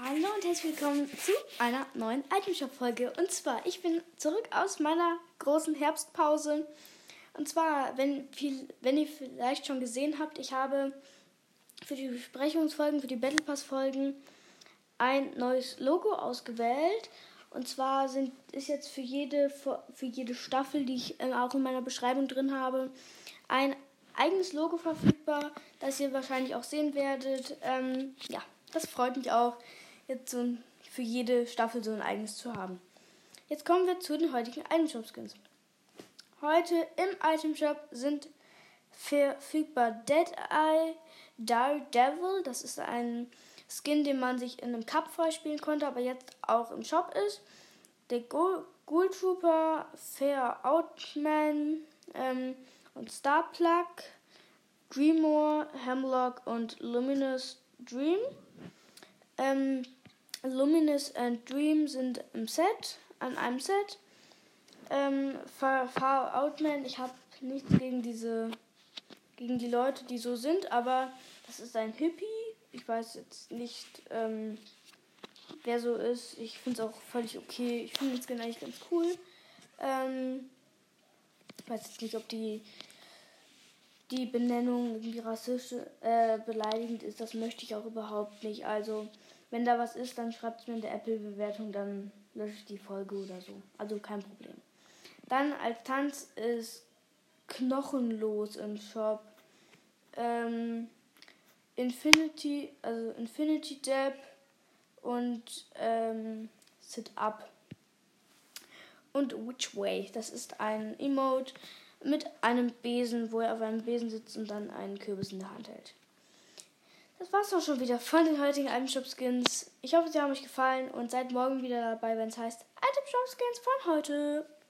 Hallo und herzlich willkommen zu einer neuen Itemshop-Folge. Und zwar, ich bin zurück aus meiner großen Herbstpause. Und zwar, wenn, viel, wenn ihr vielleicht schon gesehen habt, ich habe für die Besprechungsfolgen, für die Battle Pass-Folgen ein neues Logo ausgewählt. Und zwar sind, ist jetzt für jede, für jede Staffel, die ich äh, auch in meiner Beschreibung drin habe, ein eigenes Logo verfügbar, das ihr wahrscheinlich auch sehen werdet. Ähm, ja, das freut mich auch, jetzt so für jede Staffel so ein eigenes zu haben. Jetzt kommen wir zu den heutigen Itemshop-Skins. Heute im Itemshop sind verfügbar Dead Eye Daredevil. Das ist ein Skin, den man sich in einem Cup freispielen konnte, aber jetzt auch im Shop ist. Der Ghoul Trooper, Fair Outman ähm, und Starplug, Dreamore, Hemlock und Luminous Dream. Ähm, Luminous and Dream sind im Set, an einem Set. Ähm, Far Outman, ich habe nichts gegen diese, gegen die Leute, die so sind, aber das ist ein Hippie. Ich weiß jetzt nicht, ähm, wer so ist. Ich finde es auch völlig okay. Ich finde es eigentlich ganz cool. Ähm, ich weiß jetzt nicht, ob die die Benennung irgendwie rassistisch äh, beleidigend ist, das möchte ich auch überhaupt nicht. Also, wenn da was ist, dann schreibt es mir in der Apple-Bewertung, dann lösche ich die Folge oder so. Also kein Problem. Dann als Tanz ist knochenlos im Shop. Ähm, Infinity, also Infinity Dab und ähm, Sit Up. Und Which Way, das ist ein Emote mit einem Besen, wo er auf einem Besen sitzt und dann einen Kürbis in der Hand hält. Das war's auch schon wieder von den heutigen Itemshop Skins. Ich hoffe, sie haben euch gefallen und seid morgen wieder dabei, wenn es heißt Itemshop Skins von heute.